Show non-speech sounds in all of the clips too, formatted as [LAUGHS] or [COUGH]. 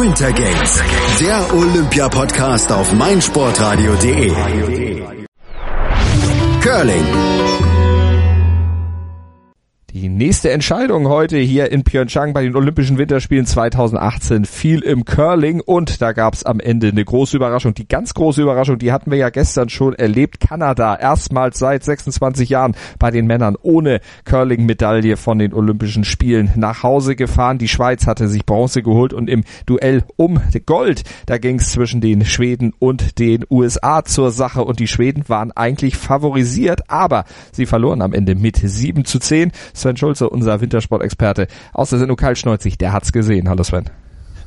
Winter Games, der Olympia-Podcast auf meinsportradio.de. Curling die nächste Entscheidung heute hier in Pyeongchang bei den Olympischen Winterspielen 2018 fiel im Curling und da gab's am Ende eine große Überraschung. Die ganz große Überraschung, die hatten wir ja gestern schon erlebt. Kanada erstmals seit 26 Jahren bei den Männern ohne Curling-Medaille von den Olympischen Spielen nach Hause gefahren. Die Schweiz hatte sich Bronze geholt und im Duell um Gold, da ging's zwischen den Schweden und den USA zur Sache und die Schweden waren eigentlich favorisiert, aber sie verloren am Ende mit 7 zu 10. Sven Schulze, unser Wintersportexperte aus der Sendung Kaltschneuzig, der hat's gesehen. Hallo Sven.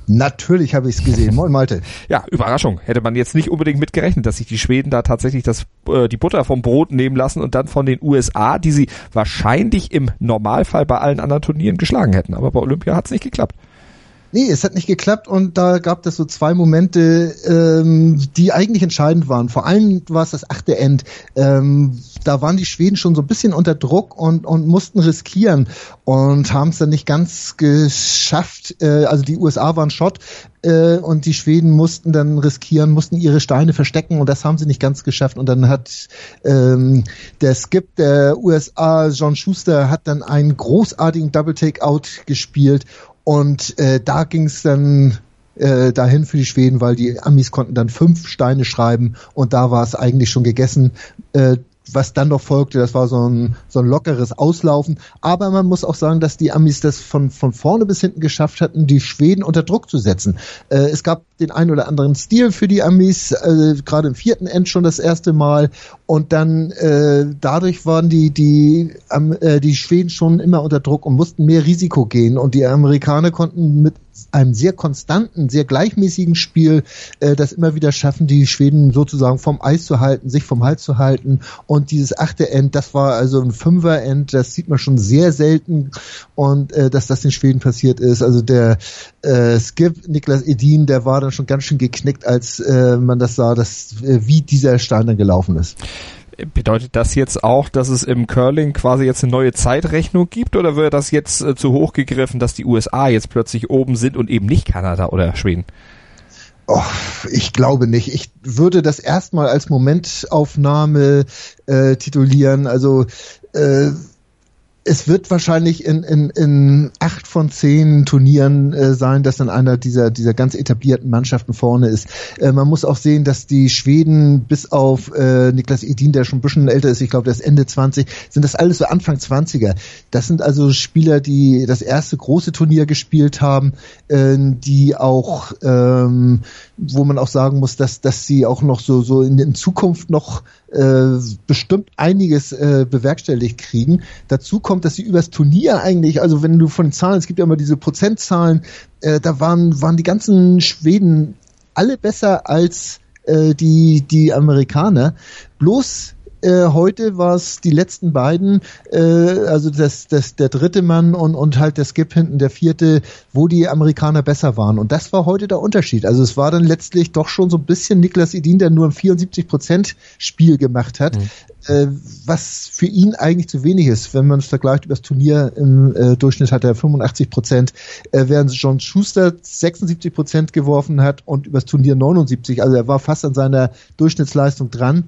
Natürlich habe ich es gesehen. Moin Malte. [LAUGHS] Ja, Überraschung. Hätte man jetzt nicht unbedingt mitgerechnet, dass sich die Schweden da tatsächlich das, äh, die Butter vom Brot nehmen lassen und dann von den USA, die sie wahrscheinlich im Normalfall bei allen anderen Turnieren geschlagen hätten. Aber bei Olympia hat's nicht geklappt. Nee, es hat nicht geklappt und da gab es so zwei Momente, ähm, die eigentlich entscheidend waren. Vor allem war es das achte End. Ähm, da waren die Schweden schon so ein bisschen unter Druck und, und mussten riskieren und haben es dann nicht ganz geschafft. Äh, also die USA waren Schott äh, und die Schweden mussten dann riskieren, mussten ihre Steine verstecken und das haben sie nicht ganz geschafft. Und dann hat ähm, der Skip der USA, John Schuster, hat dann einen großartigen Double Takeout gespielt und äh, da ging es dann äh, dahin für die Schweden, weil die Amis konnten dann fünf Steine schreiben und da war es eigentlich schon gegessen. Äh, was dann noch folgte, das war so ein, so ein lockeres Auslaufen. Aber man muss auch sagen, dass die Amis das von, von vorne bis hinten geschafft hatten, die Schweden unter Druck zu setzen. Äh, es gab den einen oder anderen Stil für die Amis, äh, gerade im vierten End schon das erste Mal. Und dann äh, dadurch waren die, die, äh, die Schweden schon immer unter Druck und mussten mehr Risiko gehen. Und die Amerikaner konnten mit einem sehr konstanten, sehr gleichmäßigen Spiel äh, das immer wieder schaffen, die Schweden sozusagen vom Eis zu halten, sich vom Hals zu halten. Und dieses achte End, das war also ein Fünfer-End, das sieht man schon sehr selten. Und äh, dass das den Schweden passiert ist, also der äh, Skip Niklas Edin, der war dann schon ganz schön geknickt, als äh, man das sah, dass äh, wie dieser Stein dann gelaufen ist. Bedeutet das jetzt auch, dass es im Curling quasi jetzt eine neue Zeitrechnung gibt oder wird das jetzt äh, zu hoch gegriffen, dass die USA jetzt plötzlich oben sind und eben nicht Kanada oder Schweden? Oh, ich glaube nicht. Ich würde das erstmal als Momentaufnahme äh, titulieren. Also äh, es wird wahrscheinlich in, in, in acht von zehn Turnieren äh, sein, dass dann einer dieser, dieser ganz etablierten Mannschaften vorne ist. Äh, man muss auch sehen, dass die Schweden bis auf äh, Niklas Edin, der schon ein bisschen älter ist, ich glaube, der ist Ende 20, sind das alles so Anfang 20er. Das sind also Spieler, die das erste große Turnier gespielt haben, äh, die auch, ähm, wo man auch sagen muss, dass, dass sie auch noch so, so in, in Zukunft noch äh, bestimmt einiges äh, bewerkstelligt kriegen. Dazu kommt, dass sie übers Turnier eigentlich, also wenn du von den Zahlen, es gibt ja immer diese Prozentzahlen, äh, da waren, waren die ganzen Schweden alle besser als äh, die, die Amerikaner. Bloß äh, heute war es die letzten beiden, äh, also das, das, der dritte Mann und, und halt der Skip hinten, der vierte, wo die Amerikaner besser waren. Und das war heute der Unterschied. Also es war dann letztlich doch schon so ein bisschen Niklas Edin, der nur ein 74 Prozent Spiel gemacht hat, mhm. äh, was für ihn eigentlich zu wenig ist. Wenn man es vergleicht über das Turnier im äh, Durchschnitt hat er 85 Prozent, äh, während John Schuster 76 Prozent geworfen hat und übers Turnier 79. Also er war fast an seiner Durchschnittsleistung dran.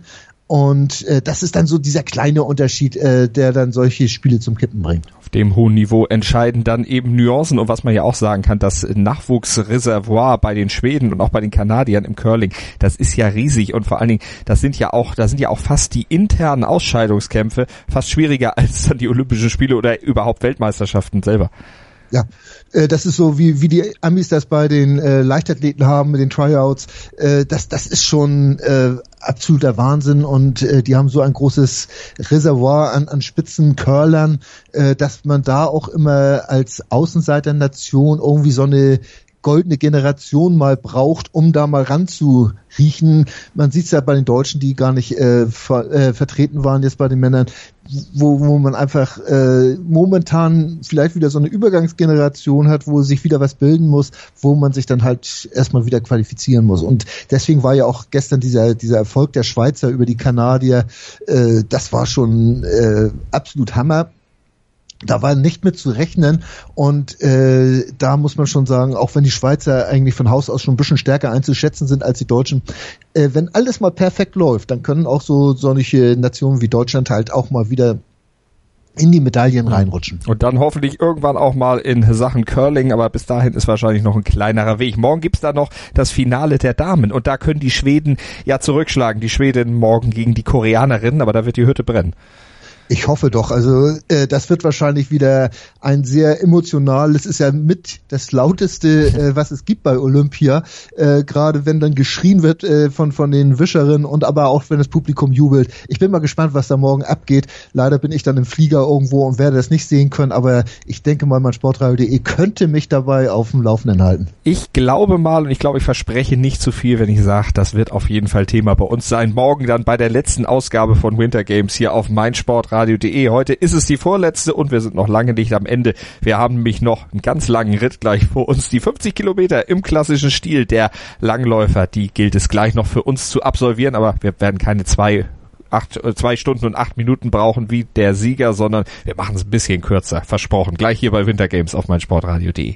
Und äh, das ist dann so dieser kleine Unterschied, äh, der dann solche Spiele zum Kippen bringt. Auf dem hohen Niveau entscheiden dann eben Nuancen und was man ja auch sagen kann, das Nachwuchsreservoir bei den Schweden und auch bei den Kanadiern im Curling, das ist ja riesig und vor allen Dingen, das sind ja auch, da sind ja auch fast die internen Ausscheidungskämpfe fast schwieriger [LAUGHS] als dann die Olympischen Spiele oder überhaupt Weltmeisterschaften selber. Ja, äh, das ist so wie wie die Amis das bei den äh, Leichtathleten haben mit den Tryouts. Äh, das das ist schon äh, absoluter Wahnsinn und äh, die haben so ein großes Reservoir an, an Spitzencurlern, äh, dass man da auch immer als Außenseiter-Nation irgendwie so eine goldene Generation mal braucht, um da mal ranzuriechen. Man sieht es ja bei den Deutschen, die gar nicht äh, ver, äh, vertreten waren jetzt bei den Männern, wo, wo man einfach äh, momentan vielleicht wieder so eine Übergangsgeneration hat, wo sich wieder was bilden muss, wo man sich dann halt erstmal wieder qualifizieren muss. Und deswegen war ja auch gestern dieser, dieser Erfolg der Schweizer über die Kanadier, äh, das war schon äh, absolut Hammer. Da war nicht mit zu rechnen und äh, da muss man schon sagen, auch wenn die Schweizer eigentlich von Haus aus schon ein bisschen stärker einzuschätzen sind als die Deutschen, äh, wenn alles mal perfekt läuft, dann können auch so solche Nationen wie Deutschland halt auch mal wieder in die Medaillen reinrutschen. Und dann hoffentlich irgendwann auch mal in Sachen Curling, aber bis dahin ist wahrscheinlich noch ein kleinerer Weg. Morgen gibt's da noch das Finale der Damen und da können die Schweden ja zurückschlagen. Die Schweden morgen gegen die Koreanerinnen, aber da wird die Hütte brennen. Ich hoffe doch. Also äh, das wird wahrscheinlich wieder ein sehr emotionales, ist ja mit das lauteste, äh, [LAUGHS] was es gibt bei Olympia. Äh, Gerade wenn dann geschrien wird äh, von von den Wischerinnen und aber auch wenn das Publikum jubelt. Ich bin mal gespannt, was da morgen abgeht. Leider bin ich dann im Flieger irgendwo und werde das nicht sehen können. Aber ich denke mal, mein Sportradio.de könnte mich dabei auf dem Laufenden halten. Ich glaube mal und ich glaube, ich verspreche nicht zu viel, wenn ich sage, das wird auf jeden Fall Thema bei uns sein. Morgen dann bei der letzten Ausgabe von Winter Games hier auf mein Sportradio sportradio.de. Heute ist es die vorletzte und wir sind noch lange nicht am Ende. Wir haben nämlich noch einen ganz langen Ritt gleich vor uns. Die 50 Kilometer im klassischen Stil der Langläufer, die gilt es gleich noch für uns zu absolvieren, aber wir werden keine zwei acht, äh, zwei Stunden und acht Minuten brauchen wie der Sieger, sondern wir machen es ein bisschen kürzer. Versprochen. Gleich hier bei Winter Games auf mein Sportradio.de.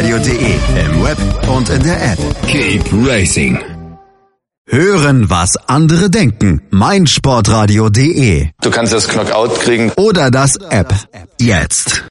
meinsportradio.de im Web und in der App. Keep Racing. Hören, was andere denken. meinsportradio.de Du kannst das Knockout kriegen. oder das App. Jetzt.